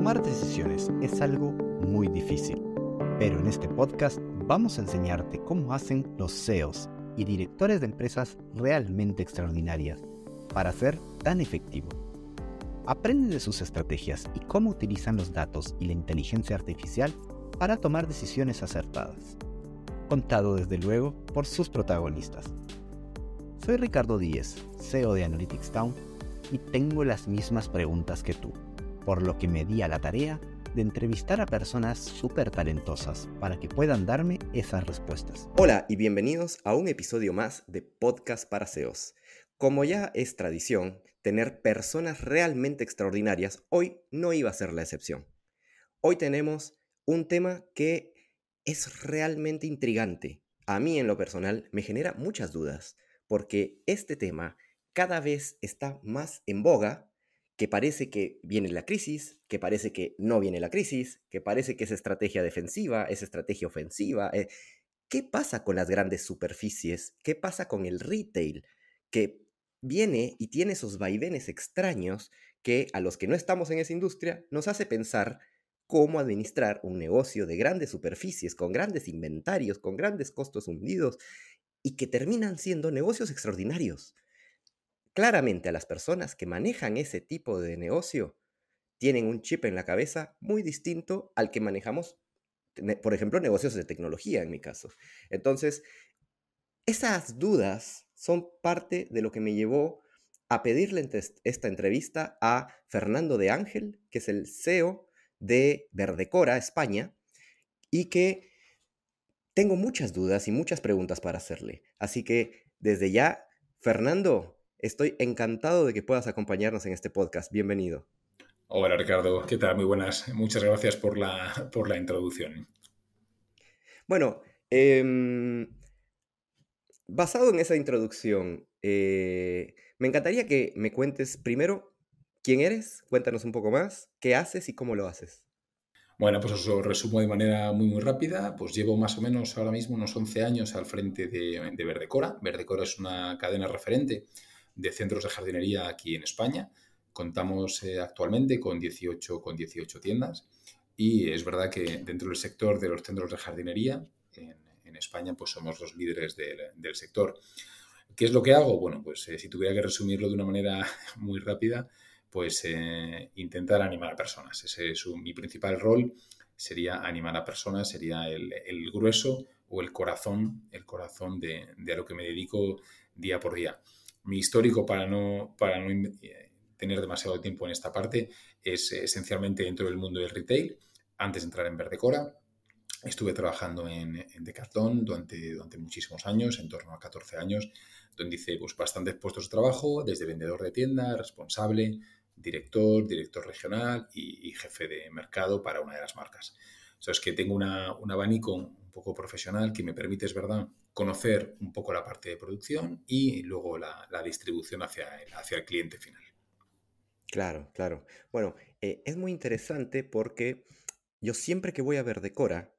Tomar decisiones es algo muy difícil, pero en este podcast vamos a enseñarte cómo hacen los CEOs y directores de empresas realmente extraordinarias para ser tan efectivo. Aprende de sus estrategias y cómo utilizan los datos y la inteligencia artificial para tomar decisiones acertadas. Contado desde luego por sus protagonistas. Soy Ricardo Díez, CEO de Analytics Town, y tengo las mismas preguntas que tú, por lo que me di a la tarea de entrevistar a personas súper talentosas para que puedan darme esas respuestas. Hola y bienvenidos a un episodio más de Podcast para CEOs. Como ya es tradición, tener personas realmente extraordinarias, hoy no iba a ser la excepción. Hoy tenemos un tema que es realmente intrigante. A mí en lo personal me genera muchas dudas, porque este tema cada vez está más en boga, que parece que viene la crisis, que parece que no viene la crisis, que parece que es estrategia defensiva, es estrategia ofensiva. Eh, ¿Qué pasa con las grandes superficies? ¿Qué pasa con el retail? Que viene y tiene esos vaivenes extraños que a los que no estamos en esa industria nos hace pensar cómo administrar un negocio de grandes superficies, con grandes inventarios, con grandes costos hundidos, y que terminan siendo negocios extraordinarios. Claramente a las personas que manejan ese tipo de negocio tienen un chip en la cabeza muy distinto al que manejamos, por ejemplo, negocios de tecnología en mi caso. Entonces, esas dudas son parte de lo que me llevó a pedirle esta entrevista a Fernando de Ángel, que es el CEO de Verdecora, España, y que tengo muchas dudas y muchas preguntas para hacerle. Así que desde ya, Fernando, estoy encantado de que puedas acompañarnos en este podcast. Bienvenido. Hola Ricardo, ¿qué tal? Muy buenas. Muchas gracias por la, por la introducción. Bueno, eh, basado en esa introducción, eh, me encantaría que me cuentes primero quién eres, cuéntanos un poco más, qué haces y cómo lo haces. Bueno, pues os lo resumo de manera muy, muy rápida. Pues llevo más o menos ahora mismo unos 11 años al frente de, de Verdecora. Verdecora es una cadena referente de centros de jardinería aquí en España. Contamos eh, actualmente con 18, con 18 tiendas y es verdad que dentro del sector de los centros de jardinería, en, en España pues somos los líderes del, sector. ¿Qué es lo que hago? Bueno, pues eh, si tuviera que resumirlo de una manera muy rápida, pues eh, intentar animar a personas. Ese es mi principal rol, sería animar a personas, sería el, grueso o el corazón, el corazón de, a lo que me dedico día por día. Mi histórico, para no, para no eh, tener demasiado tiempo en esta parte, es esencialmente dentro del mundo del retail. Antes de entrar en Verdecora, Estuve trabajando en, en Decathlon durante, durante, muchísimos años, en torno a 14 años, donde hice pues, bastantes puestos de trabajo, desde vendedor de tienda, responsable, director, director regional y, jefe de mercado para una de las marcas. O es que tengo una, un abanico poco profesional que me permite, es verdad, conocer un poco la parte de producción y luego la, distribución hacia el, hacia el cliente final. Claro, claro. Bueno, eh, es muy interesante porque yo siempre que voy a ver Decora,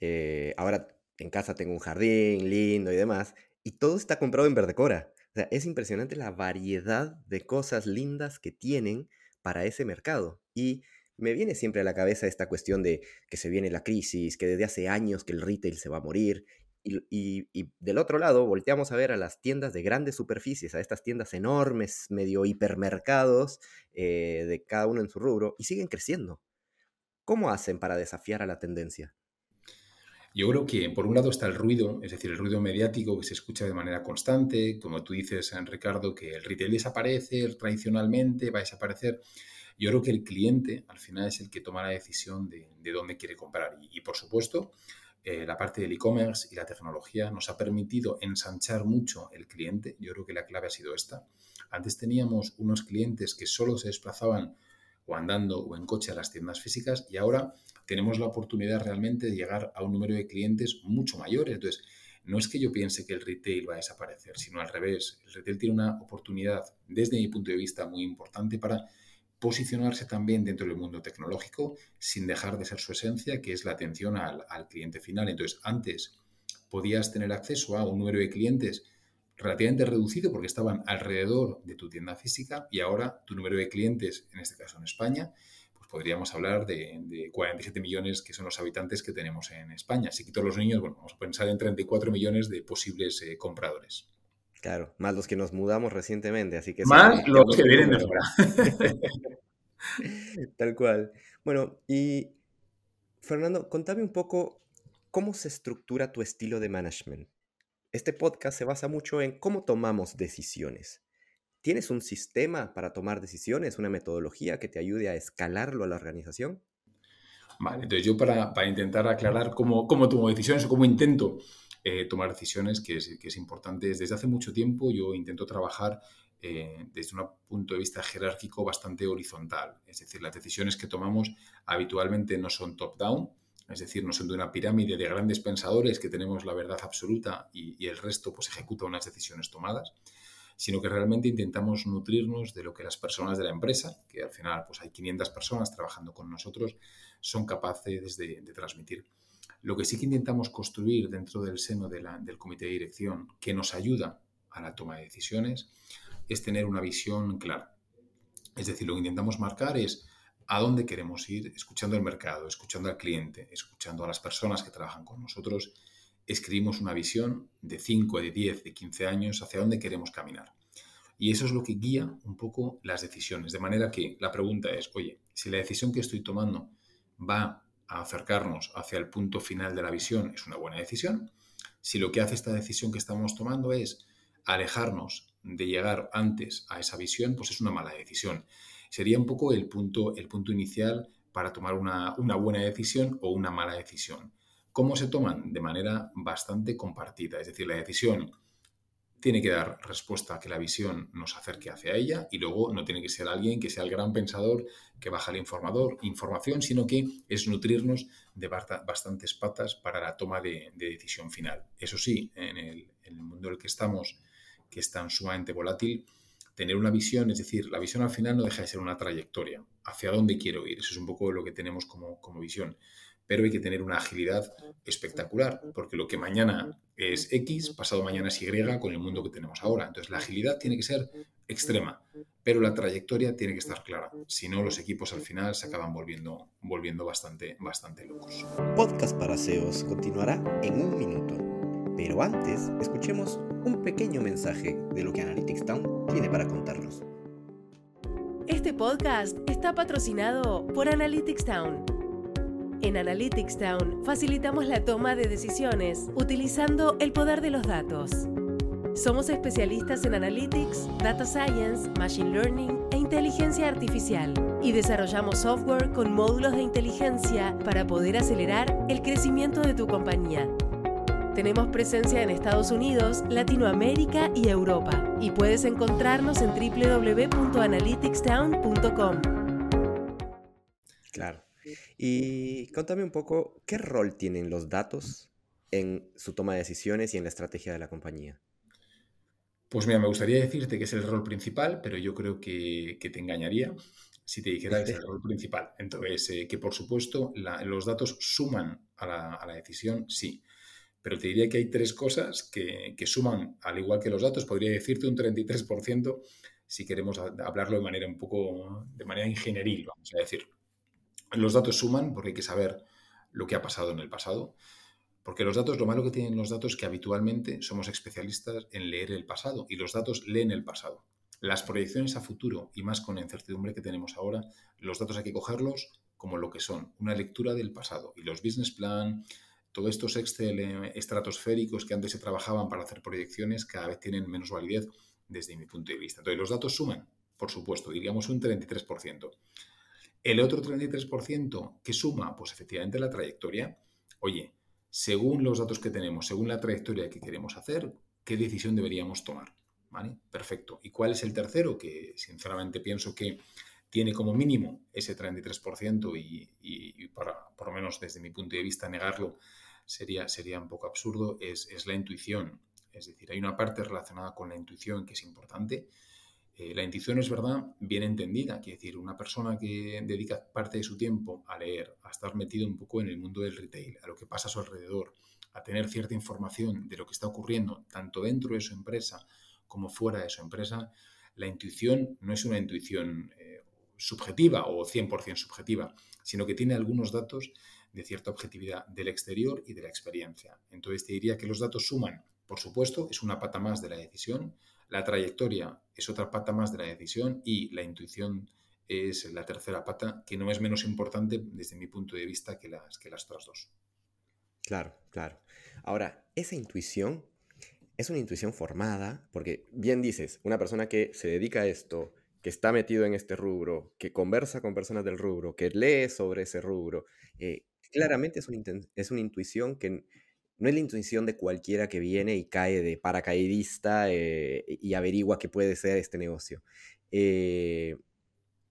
eh, ahora en casa tengo un jardín lindo y demás, y todo está comprado en Verdecora. O es impresionante la variedad de cosas lindas que tienen para ese mercado. Y me viene siempre a la cabeza esta cuestión de que se viene la crisis, que desde hace años que el retail se va a morir. Y, del otro lado, volteamos a ver a las tiendas de grandes superficies, a estas tiendas enormes, medio hipermercados, eh, de cada uno en su rubro, y siguen creciendo. ¿Cómo hacen para desafiar a la tendencia? Yo creo que por un lado está el ruido, es decir, el ruido mediático que se escucha de manera constante, como tú dices, Ricardo, que el retail desaparece tradicionalmente, va a desaparecer. Yo creo que el cliente al final es el que toma la decisión de, dónde quiere comprar. Y, por supuesto, eh, la parte del e-commerce y la tecnología nos ha permitido ensanchar mucho el cliente. Yo creo que la clave ha sido esta. Antes teníamos unos clientes que solo se desplazaban o andando o en coche a las tiendas físicas y ahora tenemos la oportunidad realmente de llegar a un número de clientes mucho mayores. Entonces, no es que yo piense que el retail va a desaparecer, sino al revés. El retail tiene una oportunidad, desde mi punto de vista, muy importante para posicionarse también dentro del mundo tecnológico sin dejar de ser su esencia, que es la atención al, cliente final. Entonces, antes podías tener acceso a un número de clientes relativamente reducido porque estaban alrededor de tu tienda física y ahora tu número de clientes, en este caso en España, pues podríamos hablar de, 47 millones que son los habitantes que tenemos en España. Si quito los niños, bueno, vamos a pensar en 34 millones de posibles eh, compradores. Claro, más los que nos mudamos recientemente, así que... Más los que vienen de fuera. Tal cual. Bueno, y Fernando, contame un poco cómo se estructura tu estilo de management. Este podcast se basa mucho en cómo tomamos decisiones. ¿Tienes un sistema para tomar decisiones, una metodología que te ayude a escalarlo a la organización? Vale, entonces yo para, intentar aclarar cómo, cómo, tomo decisiones o cómo intento eh, tomar decisiones, que es, que es importante, desde hace mucho tiempo yo intento trabajar eh, desde un punto de vista jerárquico bastante horizontal. Es decir, las decisiones que tomamos habitualmente no son top-down, es decir, no son de una pirámide de grandes pensadores que tenemos la verdad absoluta y, y el resto pues ejecuta unas decisiones tomadas, sino que realmente intentamos nutrirnos de lo que las personas de la empresa, que al final pues hay 500 personas trabajando con nosotros, son capaces de, transmitir. Lo que sí que intentamos construir dentro del seno del comité de dirección, que nos ayuda a la toma de decisiones, es tener una visión clara. Es decir, lo que intentamos marcar es a dónde queremos ir, escuchando el mercado, escuchando al cliente, escuchando a las personas que trabajan con nosotros escribimos una visión de 5, de 10, de 15 años hacia dónde queremos caminar. Y eso es lo que guía un poco las decisiones. De manera que la pregunta es, oye, si la decisión que estoy tomando va acercarnos hacia el punto final de la visión, es una buena decisión. Si lo que hace esta decisión que estamos tomando es alejarnos de llegar antes a esa visión, pues es una mala decisión. Sería un poco el punto, el punto inicial para tomar una, una buena decisión o una mala decisión. ¿Cómo se toman? De manera bastante compartida. Es decir, la decisión tiene que dar respuesta a que la visión nos acerque hacia ella y luego no tiene que ser alguien que sea el gran pensador que baja el informador, información, sino que es nutrirnos de bastantes patas para la toma de, decisión final. Eso sí, en el, mundo en el que estamos, que es tan sumamente volátil, tener una visión, es decir, la visión al final no deja de ser una trayectoria, hacia dónde quiero ir, eso es un poco lo que tenemos como, como visión pero hay que tener una agilidad espectacular, porque lo que mañana es X, pasado mañana es Y con el mundo que tenemos ahora. Entonces la agilidad tiene que ser extrema, pero la trayectoria tiene que estar clara. Si no, los equipos al final se acaban volviendo, volviendo bastante, bastante locos. Podcast para SEOs continuará en un minuto, pero antes escuchemos un pequeño mensaje de lo que Analytics Town tiene para contarnos. Este podcast está patrocinado por Analytics Town en Analytics Town facilitamos la toma de decisiones utilizando el poder de los datos. Somos especialistas en Analytics, Data Science, Machine Learning e inteligencia artificial y desarrollamos software con módulos de inteligencia para poder acelerar el crecimiento de tu compañía. Tenemos presencia en Estados Unidos, Latinoamérica y Europa y puedes encontrarnos en www.analyticstown.com. Claro. Y contame un poco, ¿qué rol tienen los datos en su toma de decisiones y en la estrategia de la compañía? Pues mira, me gustaría decirte que es el rol principal, pero yo creo que, te engañaría si te dijera que es el rol principal. Entonces, eh, que por supuesto los datos suman a la, decisión, sí. Pero te diría que hay tres cosas que, que, suman, al igual que los datos, podría decirte un 33% si queremos hablarlo de manera un poco, de manera ingenieril, vamos a decir. Los datos suman porque hay que saber lo que ha pasado en el pasado. Porque los datos, lo malo que tienen los datos es que habitualmente somos especialistas en leer el pasado y los datos leen el pasado. Las proyecciones a futuro y más con la incertidumbre que tenemos ahora, los datos hay que cogerlos como lo que son, una lectura del pasado. Y los business plan, todos estos Excel eh, estratosféricos que antes se trabajaban para hacer proyecciones cada vez tienen menos validez desde mi punto de vista. Entonces los datos suman, por supuesto, diríamos un 33%. El otro 33% que suma, pues efectivamente la trayectoria. Oye, según los datos que tenemos, según la trayectoria que queremos hacer, ¿qué decisión deberíamos tomar? ¿Vale? Perfecto. ¿Y cuál es el tercero? Que sinceramente pienso que tiene como mínimo ese 33% y, para, por lo menos desde mi punto de vista, negarlo sería, sería un poco absurdo, es, es la intuición. Es decir, hay una parte relacionada con la intuición que es importante eh, la intuición es verdad bien entendida, quiere decir, una persona que dedica parte de su tiempo a leer, a estar metido un poco en el mundo del retail, a lo que pasa a su alrededor, a tener cierta información de lo que está ocurriendo tanto dentro de su empresa como fuera de su empresa, la intuición no es una intuición, eh, subjetiva o 100% subjetiva, sino que tiene algunos datos de cierta objetividad del exterior y de la experiencia. Entonces te diría que los datos suman, por supuesto, es una pata más de la decisión, la trayectoria es otra pata más de la decisión y la intuición es la tercera pata, que no es menos importante desde mi punto de vista que las, que las otras dos. Claro, claro. Ahora, esa intuición es una intuición formada, porque bien dices, una persona que se dedica a esto, que está metido en este rubro, que conversa con personas del rubro, que lee sobre ese rubro, eh, claramente es una, es una, intuición que no es la intuición de cualquiera que viene y cae de paracaidista eh, y averigua qué puede ser este negocio. Eh,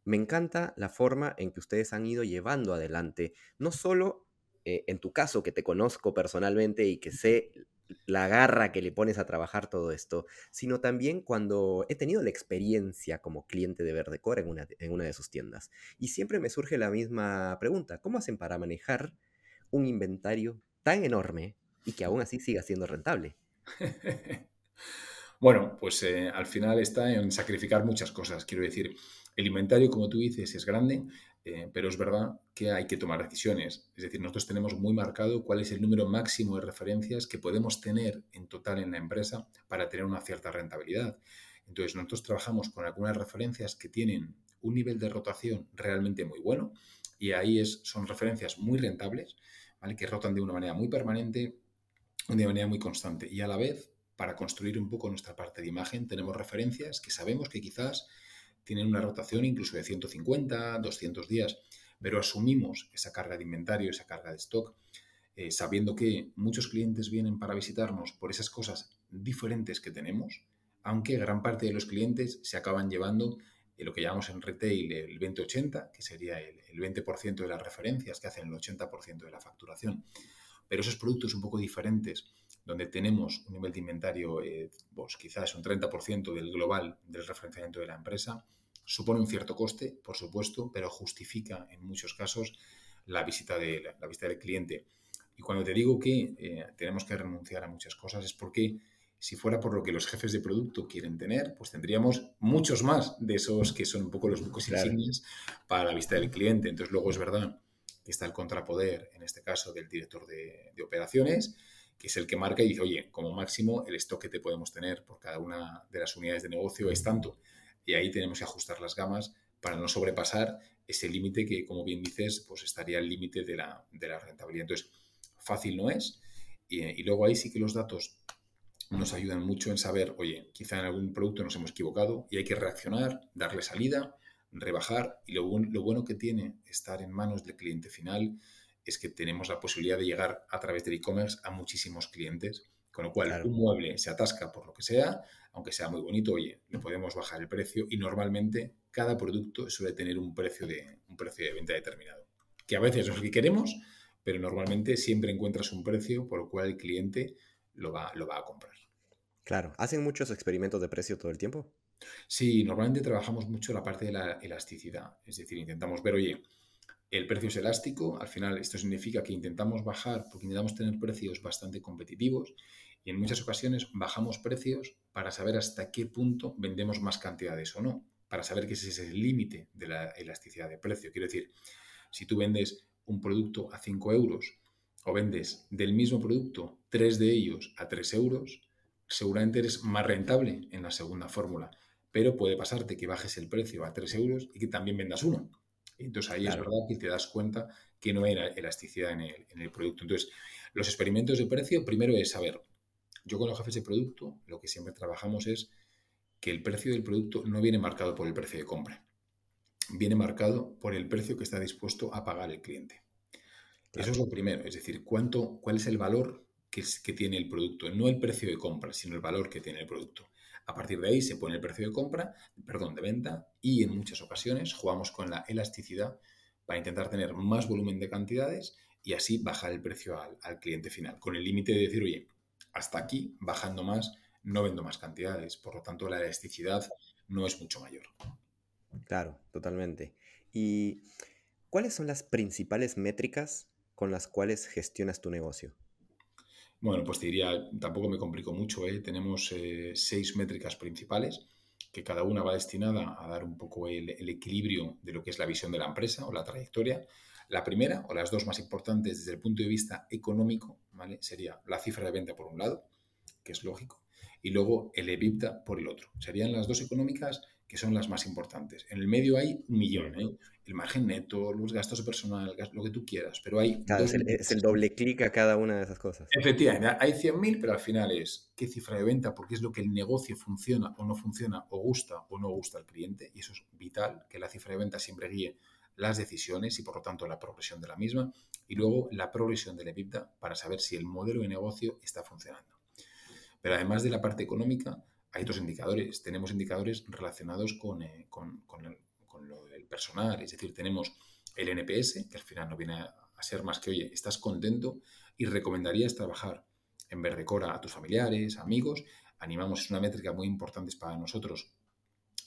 me encanta la forma en que ustedes han ido llevando adelante, no solo en tu caso, que te conozco personalmente y que sé la garra que le pones a trabajar todo esto, sino también cuando he tenido la experiencia como cliente de Verdecor en una, en una de sus tiendas. Y siempre me surge la misma pregunta, ¿cómo hacen para manejar un inventario tan enorme y que aún así siga siendo rentable? bueno, pues eh, al final está en sacrificar muchas cosas. Quiero decir, el inventario, como tú dices, es grande, eh, pero es verdad que hay que tomar decisiones. Es decir, nosotros tenemos muy marcado cuál es el número máximo de referencias que podemos tener en total en la empresa para tener una cierta rentabilidad. Entonces, nosotros trabajamos con algunas referencias que tienen un nivel de rotación realmente muy bueno y ahí es, son referencias muy rentables, ¿vale? que rotan de una manera muy permanente, de manera muy constante. Y a la vez, para construir un poco nuestra parte de imagen, tenemos referencias que sabemos que quizás tienen una rotación incluso de 150, 200 días, pero asumimos esa carga de inventario, esa carga de stock, eh, sabiendo que muchos clientes vienen para visitarnos por esas cosas diferentes que tenemos, aunque gran parte de los clientes se acaban llevando lo que llamamos en retail el 20-80, que sería el, 20% de las referencias que hacen el 80% de la facturación. Pero esos productos un poco diferentes, donde tenemos un nivel de inventario, eh, pues quizás un 30% del global del referenciamiento de la empresa, Supone un cierto coste, por supuesto, pero justifica en muchos casos la visita, de, la, visita del cliente. Y cuando te digo que eh, tenemos que renunciar a muchas cosas es porque si fuera por lo que los jefes de producto quieren tener, pues tendríamos muchos más de esos que son un poco los bucos insignias para la vista del cliente. Entonces luego es verdad que está el contrapoder, en este caso del director de, operaciones, que es el que marca y dice, oye, como máximo el stock que te podemos tener por cada una de las unidades de negocio es tanto y ahí tenemos que ajustar las gamas para no sobrepasar ese límite que, como bien dices, pues estaría el límite de la, rentabilidad. Entonces, fácil no es. Y, luego ahí sí que los datos nos ayudan mucho en saber, oye, quizá en algún producto nos hemos equivocado y hay que reaccionar, darle salida, rebajar. Y lo, lo bueno que tiene estar en manos del cliente final es que tenemos la posibilidad de llegar a través del e-commerce a muchísimos clientes con lo cual, un mueble se atasca por lo que sea, aunque sea muy bonito, oye, le podemos bajar el precio y normalmente cada producto suele tener un precio de, un precio de venta determinado. Que a veces no es lo que queremos, pero normalmente siempre encuentras un precio por el cual el cliente lo va, lo va a comprar. Claro, ¿hacen muchos experimentos de precio todo el tiempo? Sí, normalmente trabajamos mucho la parte de la elasticidad. Es decir, intentamos ver, oye, el precio es elástico, al final esto significa que intentamos bajar porque intentamos tener precios bastante competitivos y en muchas ocasiones bajamos precios para saber hasta qué punto vendemos más cantidades o no, para saber que ese es el límite de la elasticidad de precio. Quiero decir, si tú vendes un producto a 5 euros o vendes del mismo producto tres de ellos a 3 euros, seguramente eres más rentable en la segunda fórmula, pero puede pasarte que bajes el precio a 3 euros y que también vendas uno. Entonces ahí es verdad que te das cuenta que no hay elasticidad en el, en el producto. Entonces, los experimentos de precio, primero es saber yo con los jefes de producto lo que siempre trabajamos es que el precio del producto no viene marcado por el precio de compra, viene marcado por el precio que está dispuesto a pagar el cliente. Eso es lo primero, es decir, cuánto, cuál es el valor que, que tiene el producto, no el precio de compra, sino el valor que tiene el producto. A partir de ahí se pone el precio de compra, perdón, de venta y en muchas ocasiones jugamos con la elasticidad para intentar tener más volumen de cantidades y así bajar el precio al, al cliente final, con el límite de decir, oye, hasta aquí, bajando más, no vendo más cantidades. Por lo tanto, la elasticidad no es mucho mayor. Claro, totalmente. ¿Y cuáles son las principales métricas con las cuales gestionas tu negocio? Bueno, pues te diría, tampoco me complico mucho, ¿eh? tenemos eh, seis métricas principales. que cada una va destinada a dar un poco el, equilibrio de lo que es la visión de la empresa o la trayectoria. La primera, o las dos más importantes desde el punto de vista económico, ¿vale? sería la cifra de venta por un lado, que es lógico, y luego el EBITDA por el otro. Serían las dos económicas que son las más importantes. En el medio hay un millón, ¿eh? el margen neto, los gastos de personal, lo que tú quieras, pero hay... es, el, doble clic a cada una de esas cosas. Efectivamente, hay 100.000, pero al final es qué cifra de venta, porque es lo que el negocio funciona o no funciona, o gusta o no gusta al cliente, y eso es vital, que la cifra de venta siempre guíe las decisiones y por lo tanto la progresión de la misma, y luego la progresión de la EBITDA para saber si el modelo de negocio está funcionando. Pero además de la parte económica, hay otros indicadores. Tenemos indicadores relacionados con, eh, lo del personal, es decir, tenemos el NPS, que al final no viene a ser más que, oye, estás contento y recomendarías trabajar en Verdecora a tus familiares, amigos. Animamos, es una métrica muy importante para nosotros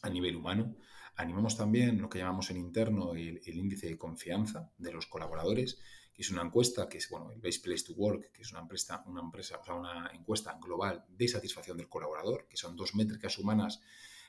a nivel humano. Animamos también lo que llamamos en interno el índice de confianza de los colaboradores es una encuesta que es, bueno, el Best Place to Work, que es una empresa, una empresa, o sea, una encuesta global de satisfacción del colaborador, que son dos métricas humanas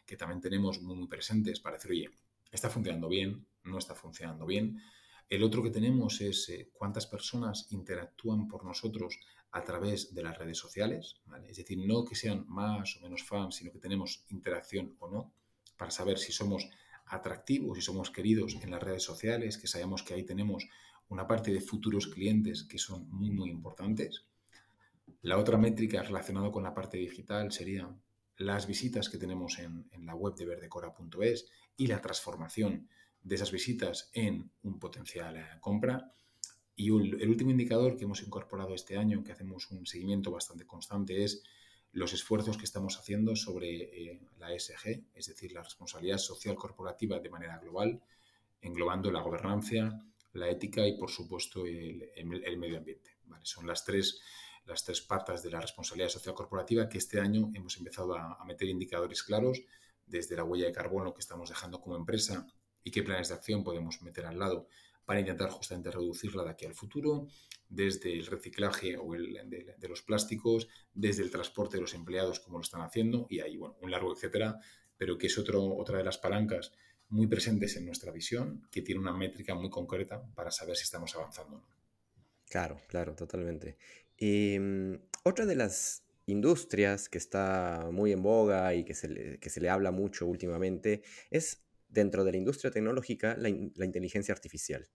que también tenemos muy, presentes para decir, oye, está funcionando bien, no está funcionando bien. El otro que tenemos es eh, cuántas personas interactúan por nosotros a través de las redes sociales, es decir, no que sean más o menos fans, sino que tenemos interacción o no, para saber si somos atractivos, si somos queridos en las redes sociales, que sabemos que ahí tenemos una parte de futuros clientes que son muy, muy importantes. La otra métrica relacionada con la parte digital sería las visitas que tenemos en, la web de verdecora.es y la transformación de esas visitas en un potencial eh, compra. Y el último indicador que hemos incorporado este año, que hacemos un seguimiento bastante constante, es los esfuerzos que estamos haciendo sobre eh, la ESG, es decir, la responsabilidad social corporativa de manera global, englobando la gobernanza, la ética y, por supuesto, el, medio ambiente. Son las tres, las tres patas de la responsabilidad social corporativa que este año hemos empezado a, meter indicadores claros desde la huella de carbono que estamos dejando como empresa y qué planes de acción podemos meter al lado para intentar justamente reducirla de aquí al futuro, desde el reciclaje o el, de, los plásticos, desde el transporte de los empleados, como lo están haciendo, y ahí, bueno, un largo etcétera, pero que es otro, otra de las palancas muy presentes en nuestra visión, que tiene una métrica muy concreta para saber si estamos avanzando o no. Claro, claro, totalmente. Mm, otra de las industrias que está muy en boga y que se le, que se le habla mucho últimamente es dentro de la industria tecnológica la, inteligencia artificial,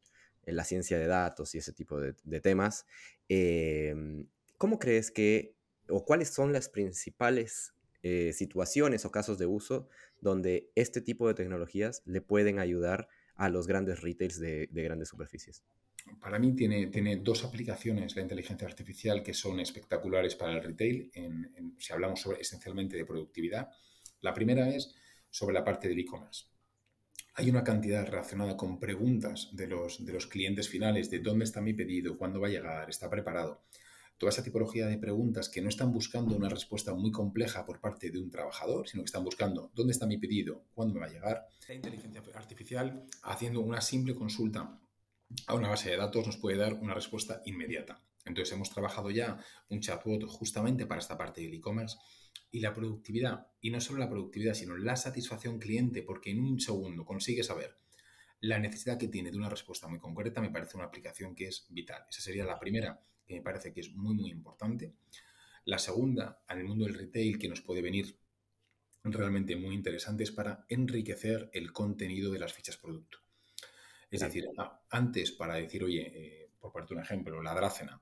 la ciencia de datos y ese tipo de, temas. Em, ¿Cómo crees que, o cuáles son las principales eh, situaciones o casos de uso donde este tipo de tecnologías le pueden ayudar a los grandes retails de, grandes superficies. Para mí tiene, tiene, dos aplicaciones la inteligencia artificial que son espectaculares para el retail, si hablamos sobre, esencialmente de productividad. La primera es sobre la parte del e-commerce. Hay una cantidad relacionada con preguntas de los, de los clientes finales, de dónde está mi pedido, cuándo va a llegar, está preparado toda esa tipología de preguntas que no están buscando una respuesta muy compleja por parte de un trabajador, sino que están buscando dónde está mi pedido, cuándo me va a llegar. La inteligencia artificial, haciendo una simple consulta a una base de datos, nos puede dar una respuesta inmediata. Entonces hemos trabajado ya un chatbot justamente para esta parte del e-commerce y la productividad, y no solo la productividad, sino la satisfacción cliente, porque en un segundo consigue saber la necesidad que tiene de una respuesta muy concreta, me parece una aplicación que es vital. Esa sería la primera que me parece que es muy, muy importante. La segunda, en el mundo del retail, que nos puede venir realmente muy interesante, es para enriquecer el contenido de las fichas producto. Es decir, antes para decir, oye, eh, por parte de un ejemplo, la Drácena,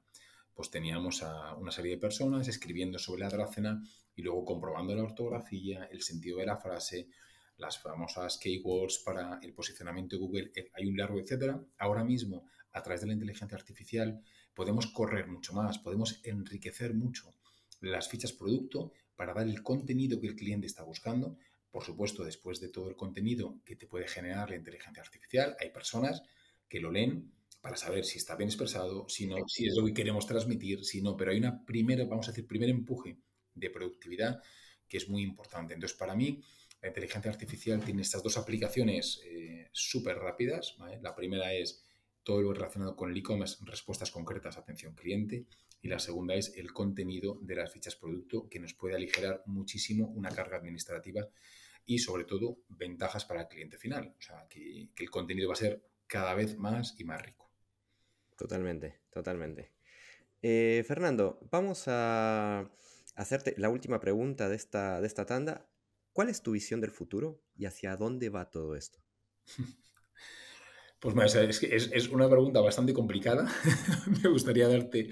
pues teníamos a una serie de personas escribiendo sobre la Drácena y luego comprobando la ortografía, el sentido de la frase, las famosas keywords para el posicionamiento de Google, eh, hay un largo etcétera. Ahora mismo, a través de la inteligencia artificial, podemos correr mucho más, podemos enriquecer mucho las fichas producto para dar el contenido que el cliente está buscando. Por supuesto, después de todo el contenido que te puede generar la inteligencia artificial, hay personas que lo leen para saber si está bien expresado, si no, si es lo que queremos transmitir, si no, pero hay una primera, vamos a decir, primer empuje de productividad que es muy importante. Entonces, para mí, la inteligencia artificial tiene estas dos aplicaciones eh, súper rápidas. La primera es todo lo relacionado con el e-commerce, respuestas concretas, atención cliente. Y la segunda es el contenido de las fichas producto, que nos puede aligerar muchísimo una carga administrativa y sobre todo ventajas para el cliente final. O sea, que, el contenido va a ser cada vez más y más rico. Totalmente, totalmente. Eh, Fernando, vamos a hacerte la última pregunta de esta, de esta tanda. ¿Cuál es tu visión del futuro y hacia dónde va todo esto? Pues es, es, es una pregunta bastante complicada. Me gustaría darte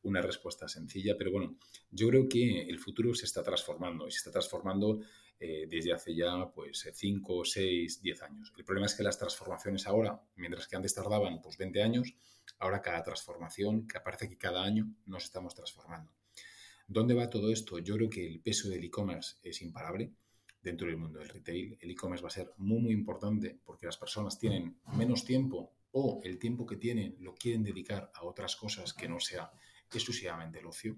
una respuesta sencilla, pero bueno, yo creo que el futuro se está transformando y se está transformando eh, desde hace ya pues 5, 6, 10 años. El problema es que las transformaciones ahora, mientras que antes tardaban pues 20 años, ahora cada transformación, que aparece que cada año nos estamos transformando. ¿Dónde va todo esto? Yo creo que el peso del e-commerce es imparable dentro del mundo del retail. El e-commerce va a ser muy, muy importante porque las personas tienen menos tiempo o el tiempo que tienen lo quieren dedicar a otras cosas que no sea exclusivamente el ocio.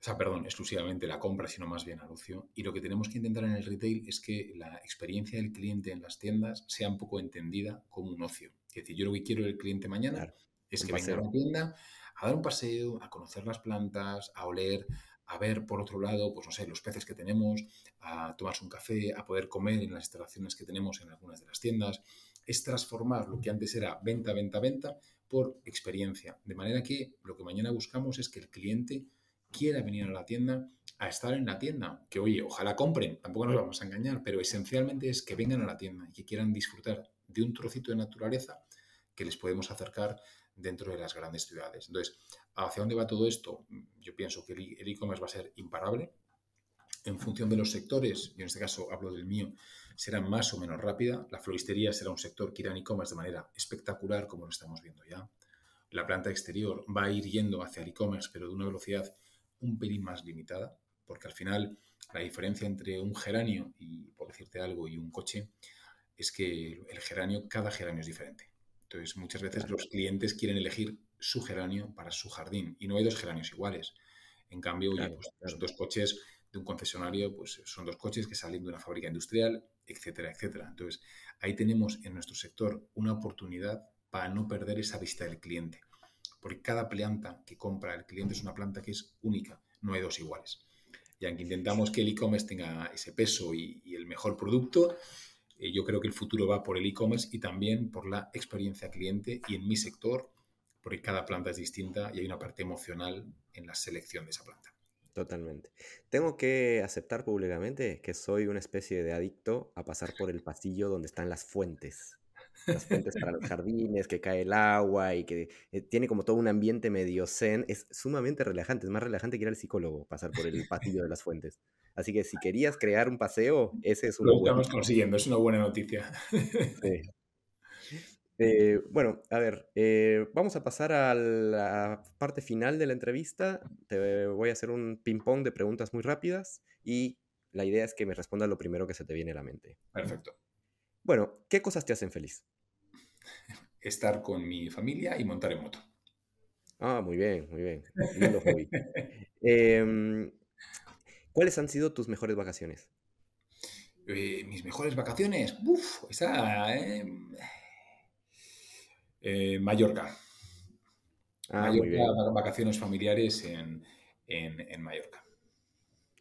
O sea, perdón, exclusivamente la compra, sino más bien al ocio. Y lo que tenemos que intentar en el retail es que la experiencia del cliente en las tiendas sea un poco entendida como un ocio. Es decir, yo lo que quiero del cliente mañana es que venga a la tienda a dar un paseo, a conocer las plantas, a oler, a ver por otro lado, pues no sé, los peces que tenemos, a tomarse un café, a poder comer en las instalaciones que tenemos en algunas de las tiendas. Es transformar lo que antes era venta, venta, venta por experiencia. De manera que lo que mañana buscamos es que el cliente quiera venir a la tienda a estar en la tienda. Que oye, ojalá compren, tampoco nos vamos a engañar, pero esencialmente es que vengan a la tienda y que quieran disfrutar de un trocito de naturaleza que les podemos acercar dentro de las grandes ciudades. Entonces, ¿hacia dónde va todo esto? Yo pienso que el e-commerce va a ser imparable. En función de los sectores, y en este caso hablo del mío, será más o menos rápida. La floristería será un sector que irá en e-commerce de manera espectacular, como lo estamos viendo ya. La planta exterior va a ir yendo hacia el e-commerce, pero de una velocidad un pelín más limitada, porque al final la diferencia entre un geranio y, por decirte algo, y un coche es que el geranio, cada geranio es diferente. Entonces, muchas veces los clientes quieren elegir su geranio para su jardín y no hay dos geranios iguales. En cambio, pues, los dos coches de un concesionario, pues son dos coches que salen de una fábrica industrial, etcétera, etcétera. Entonces, ahí tenemos en nuestro sector una oportunidad para no perder esa vista del cliente. Porque cada planta que compra el cliente es una planta que es única, no hay dos iguales. Y aunque intentamos que el e-commerce tenga ese peso y, el mejor producto, eh, yo creo que el futuro va por el e-commerce y también por la experiencia cliente y en mi sector, porque cada planta es distinta y hay una parte emocional en la selección de esa planta. Totalmente. Tengo que aceptar públicamente que soy una especie de adicto a pasar por el pasillo donde están las fuentes. Las fuentes para los jardines, que cae el agua y que eh, tiene como todo un ambiente medio zen. Es sumamente relajante, es más relajante que ir al psicólogo pasar por el pasillo de las fuentes. Así que si querías crear un paseo, ese es un Lo estamos consiguiendo, es una buena noticia. Sí. Eh, bueno, a ver, eh, vamos a pasar a la parte final de la entrevista. Te voy a hacer un ping-pong de preguntas muy rápidas y la idea es que me respondas lo primero que se te viene a la mente. Perfecto. Bueno, ¿qué cosas te hacen feliz? Estar con mi familia y montar en moto. Ah, muy bien, muy bien. Lindo hobby. Em, ¿Cuáles han sido tus mejores vacaciones? Eh, mis mejores vacaciones. Uf, esa. Em, eh, Mallorca. Ah, Mallorca, vacaciones familiares en, Mallorca.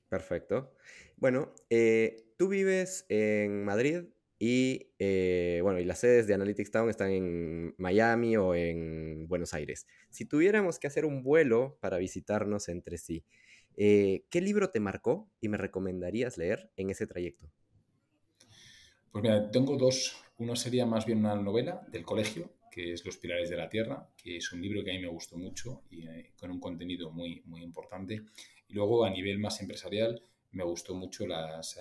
Perfecto. Bueno, eh, tú vives en Madrid y, eh, bueno, y las sedes de Analytics Town están en Miami o en Buenos Aires. Si tuviéramos que hacer un vuelo para visitarnos entre sí, ¿qué libro te marcó y me recomendarías leer en ese trayecto? Pues mira, tengo dos. Uno sería más bien una novela del colegio que es Los Pilares de la Tierra, que es un libro que a mí me gustó mucho y eh, con un contenido muy, muy importante. Y luego a nivel más empresarial me gustó mucho las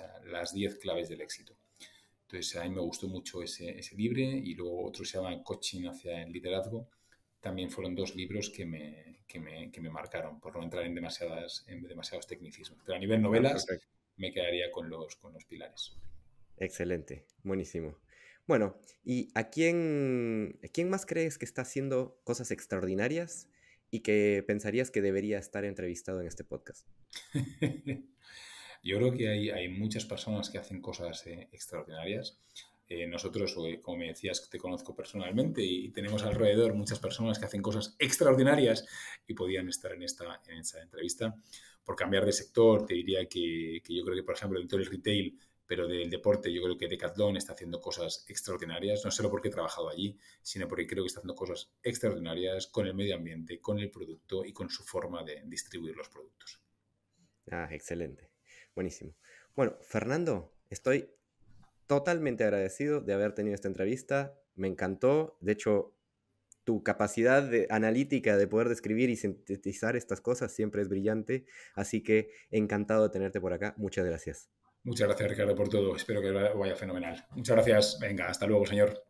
10 las claves del éxito. Entonces a mí me gustó mucho ese, ese libro y luego otro se llama Coaching hacia el liderazgo. También fueron dos libros que me, que me, que me marcaron, por no entrar en, demasiadas, en demasiados tecnicismos. Pero a nivel novelas me quedaría con los, con los pilares. Excelente, buenísimo. Bueno, ¿y a quién, quién más crees que está haciendo cosas extraordinarias y que pensarías que debería estar entrevistado en este podcast? Yo creo que hay, hay muchas personas que hacen cosas eh, extraordinarias. Eh, nosotros, como me decías, te conozco personalmente y tenemos alrededor muchas personas que hacen cosas extraordinarias y podían estar en esta, en esta entrevista. Por cambiar de sector, te diría que, que yo creo que, por ejemplo, dentro del retail pero del deporte yo creo que Decathlon está haciendo cosas extraordinarias, no solo porque he trabajado allí, sino porque creo que está haciendo cosas extraordinarias con el medio ambiente, con el producto y con su forma de distribuir los productos. Ah, excelente. Buenísimo. Bueno, Fernando, estoy totalmente agradecido de haber tenido esta entrevista. Me encantó. De hecho, tu capacidad de, analítica de poder describir y sintetizar estas cosas siempre es brillante. Así que encantado de tenerte por acá. Muchas gracias. Muchas gracias, Ricardo, por todo. Espero que vaya fenomenal. Muchas gracias. Venga, hasta luego, señor.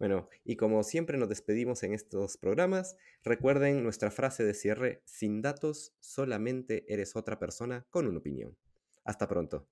Bueno, y como siempre nos despedimos en estos programas, recuerden nuestra frase de cierre, sin datos solamente eres otra persona con una opinión. Hasta pronto.